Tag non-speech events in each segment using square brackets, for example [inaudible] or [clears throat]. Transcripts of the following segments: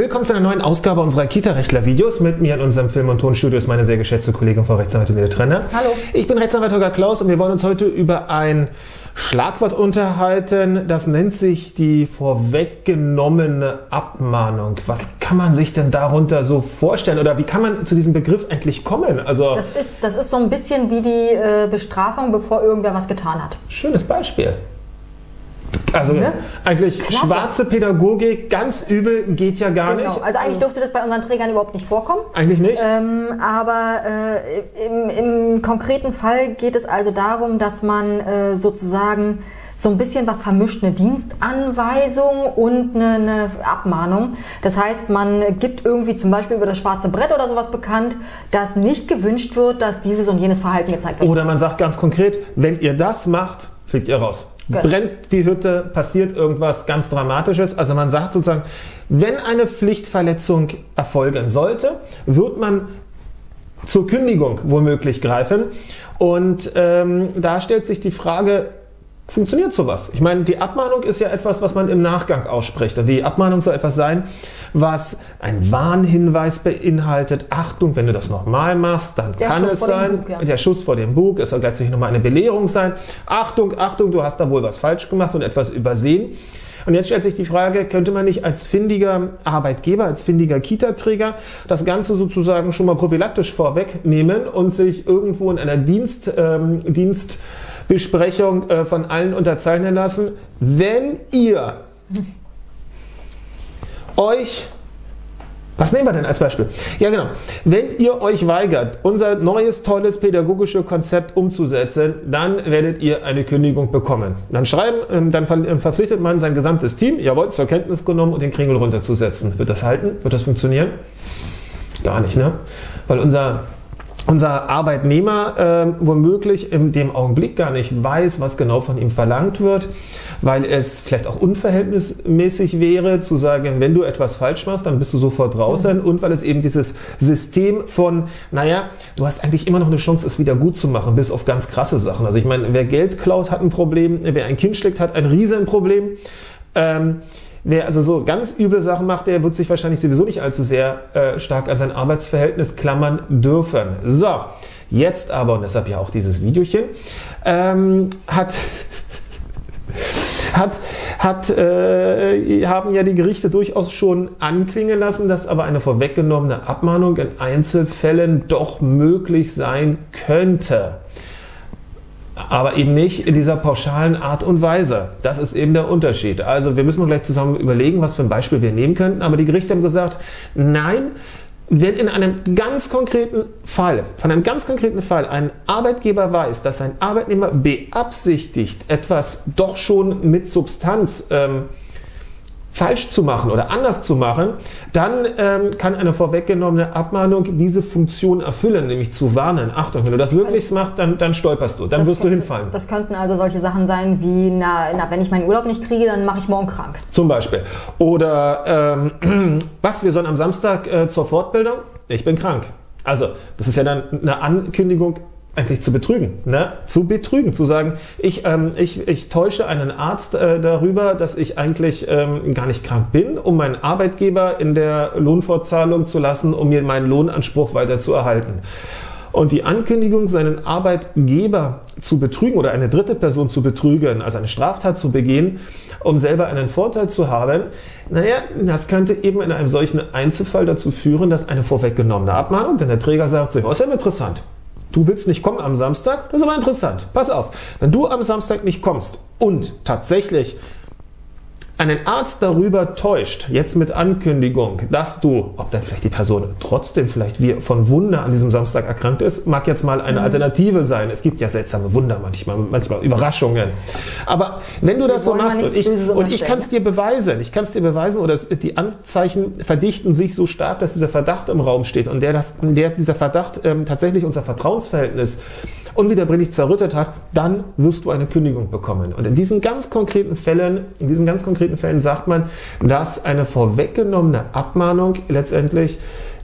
Willkommen zu einer neuen Ausgabe unserer Kita-Rechtler-Videos. Mit mir in unserem Film- und Tonstudio ist meine sehr geschätzte Kollegin Frau Rechtsanwältin Nele Trenner. Hallo. Ich bin Rechtsanwalt Holger Klaus und wir wollen uns heute über ein Schlagwort unterhalten. Das nennt sich die vorweggenommene Abmahnung. Was kann man sich denn darunter so vorstellen oder wie kann man zu diesem Begriff eigentlich kommen? Also das ist, das ist so ein bisschen wie die äh, Bestrafung, bevor irgendwer was getan hat. Schönes Beispiel. Also ne? eigentlich Klasse. schwarze Pädagogik, ganz übel, geht ja gar genau. nicht. Also eigentlich dürfte das bei unseren Trägern überhaupt nicht vorkommen. Eigentlich nicht. Ähm, aber äh, im, im, konkreten Fall geht es also darum, dass man äh, sozusagen so ein bisschen was vermischt, eine Dienstanweisung und eine, eine, Abmahnung. Das heißt, man gibt irgendwie zum Beispiel über das schwarze Brett oder sowas bekannt, dass nicht gewünscht wird, dass dieses und jenes Verhalten gezeigt wird. Oder man sagt ganz konkret, wenn ihr das macht, fliegt ihr raus. Genau. Brennt die Hütte, passiert irgendwas ganz Dramatisches. Also man sagt sozusagen, wenn eine Pflichtverletzung erfolgen sollte, wird man zur Kündigung womöglich greifen. Und ähm, da stellt sich die Frage, funktioniert sowas? Ich meine, die Abmahnung ist ja etwas, was man im Nachgang ausspricht. Und die Abmahnung soll etwas sein, was ein Warnhinweis beinhaltet. Achtung, wenn du das nochmal machst, dann der kann Schuss es sein, Bug, ja. der Schuss vor dem Bug, es soll gleichzeitig nochmal eine Belehrung sein. Achtung, Achtung, du hast da wohl was falsch gemacht und etwas übersehen. Und jetzt stellt sich die Frage, könnte man nicht als findiger Arbeitgeber, als findiger Kita-Träger das Ganze sozusagen schon mal prophylaktisch vorwegnehmen und sich irgendwo in einer Dienst, ähm, Dienstbesprechung äh, von allen unterzeichnen lassen, wenn ihr euch was nehmen wir denn als Beispiel? Ja, genau. Wenn ihr euch weigert, unser neues, tolles pädagogisches Konzept umzusetzen, dann werdet ihr eine Kündigung bekommen. Dann schreiben, ähm, dann ähm, verpflichtet man sein gesamtes Team, jawohl, zur Kenntnis genommen und den Kringel runterzusetzen. Wird das halten? Wird das funktionieren? Gar nicht, ne? Weil unser unser Arbeitnehmer äh, womöglich in dem Augenblick gar nicht weiß, was genau von ihm verlangt wird, weil es vielleicht auch unverhältnismäßig wäre zu sagen, wenn du etwas falsch machst, dann bist du sofort draußen mhm. und weil es eben dieses System von, naja, du hast eigentlich immer noch eine Chance, es wieder gut zu machen, bis auf ganz krasse Sachen. Also ich meine, wer Geld klaut, hat ein Problem, wer ein Kind schlägt, hat ein Riesenproblem. Ähm, Wer also so ganz üble Sachen macht, der wird sich wahrscheinlich sowieso nicht allzu sehr äh, stark an sein Arbeitsverhältnis klammern dürfen. So, jetzt aber, und deshalb ja auch dieses Videochen, ähm, hat hat, hat, äh, haben ja die Gerichte durchaus schon anklingen lassen, dass aber eine vorweggenommene Abmahnung in Einzelfällen doch möglich sein könnte aber eben nicht in dieser pauschalen Art und Weise. Das ist eben der Unterschied. Also wir müssen gleich zusammen überlegen, was für ein Beispiel wir nehmen könnten. Aber die Gerichte haben gesagt, nein, wenn in einem ganz konkreten Fall, von einem ganz konkreten Fall, ein Arbeitgeber weiß, dass ein Arbeitnehmer beabsichtigt, etwas doch schon mit Substanz ähm, falsch zu machen oder anders zu machen, dann ähm, kann eine vorweggenommene Abmahnung diese Funktion erfüllen, nämlich zu warnen. Achtung, wenn du das wirklich also, machst, dann, dann stolperst du, dann wirst könnte, du hinfallen. Das könnten also solche Sachen sein wie, na, na wenn ich meinen Urlaub nicht kriege, dann mache ich morgen krank. Zum Beispiel. Oder ähm, [clears throat] was, wir sollen am Samstag äh, zur Fortbildung? Ich bin krank. Also, das ist ja dann eine Ankündigung eigentlich zu betrügen, ne? zu betrügen, zu sagen, ich, ähm, ich, ich täusche einen Arzt äh, darüber, dass ich eigentlich ähm, gar nicht krank bin, um meinen Arbeitgeber in der Lohnfortzahlung zu lassen, um mir meinen Lohnanspruch weiter zu erhalten. Und die Ankündigung, seinen Arbeitgeber zu betrügen oder eine dritte Person zu betrügen, also eine Straftat zu begehen, um selber einen Vorteil zu haben, naja, das könnte eben in einem solchen Einzelfall dazu führen, dass eine vorweggenommene Abmahnung, denn der Träger sagt sich, oh, ist ja interessant, Du willst nicht kommen am Samstag? Das ist aber interessant. Pass auf, wenn du am Samstag nicht kommst und tatsächlich einen Arzt darüber täuscht, jetzt mit Ankündigung, dass du, ob dann vielleicht die Person trotzdem vielleicht wie von Wunder an diesem Samstag erkrankt ist, mag jetzt mal eine mhm. Alternative sein. Es gibt ja seltsame Wunder manchmal, manchmal Überraschungen. Aber wenn du das so machst und ich, und ich kann es dir beweisen, ich kann es dir beweisen oder die Anzeichen verdichten sich so stark, dass dieser Verdacht im Raum steht und der, das, der dieser Verdacht ähm, tatsächlich unser Vertrauensverhältnis unwiederbringlich zerrüttet hat, dann wirst du eine Kündigung bekommen. Und in diesen ganz konkreten Fällen, in diesen ganz konkreten Fällen sagt man, dass eine vorweggenommene Abmahnung letztendlich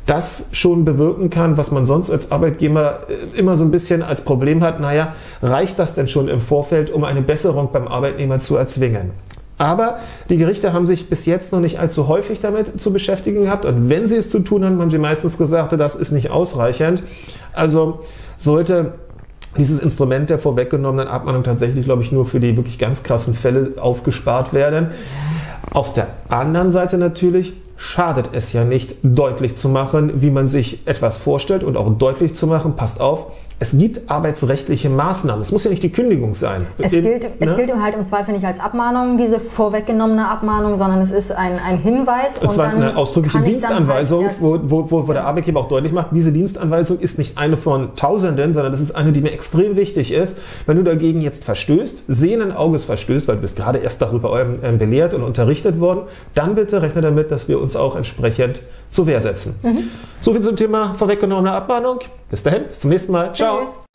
das schon bewirken kann, was man sonst als Arbeitgeber äh, immer so ein bisschen als Problem hat. Naja, reicht das denn schon im Vorfeld, um eine Besserung beim Arbeitnehmer zu erzwingen? Aber die Gerichte haben sich bis jetzt noch nicht allzu häufig damit zu beschäftigen gehabt. Und wenn sie es zu tun haben, haben sie meistens gesagt, das ist nicht ausreichend. Also sollte dieses Instrument der vorweggenommenen Abmahnung tatsächlich, glaube ich, nur für die wirklich ganz krassen Fälle aufgespart werden. Auf der anderen Seite natürlich schadet es ja nicht, deutlich zu machen, wie man sich etwas vorstellt und auch deutlich zu machen, passt auf, es gibt arbeitsrechtliche Maßnahmen. Es muss ja nicht die Kündigung sein. Es, gilt, ne? es gilt halt im Zweifel nicht als Abmahnung, diese vorweggenommene Abmahnung, sondern es ist ein, ein Hinweis. Und zwar eine ausdrückliche Dienstanweisung, halt wo, wo, wo, wo der Arbeitgeber auch deutlich macht, diese Dienstanweisung ist nicht eine von Tausenden, sondern das ist eine, die mir extrem wichtig ist. Wenn du dagegen jetzt verstößt, sehenden Auges verstößt, weil du bist gerade erst darüber ähm, belehrt und unterrichtet worden, dann bitte rechne damit, dass wir uns auch entsprechend zur Wehr setzen. Mhm. So viel zum Thema vorweggenommene Abmahnung. Bis dahin, bis zum nächsten Mal. Ciao. Tschüss.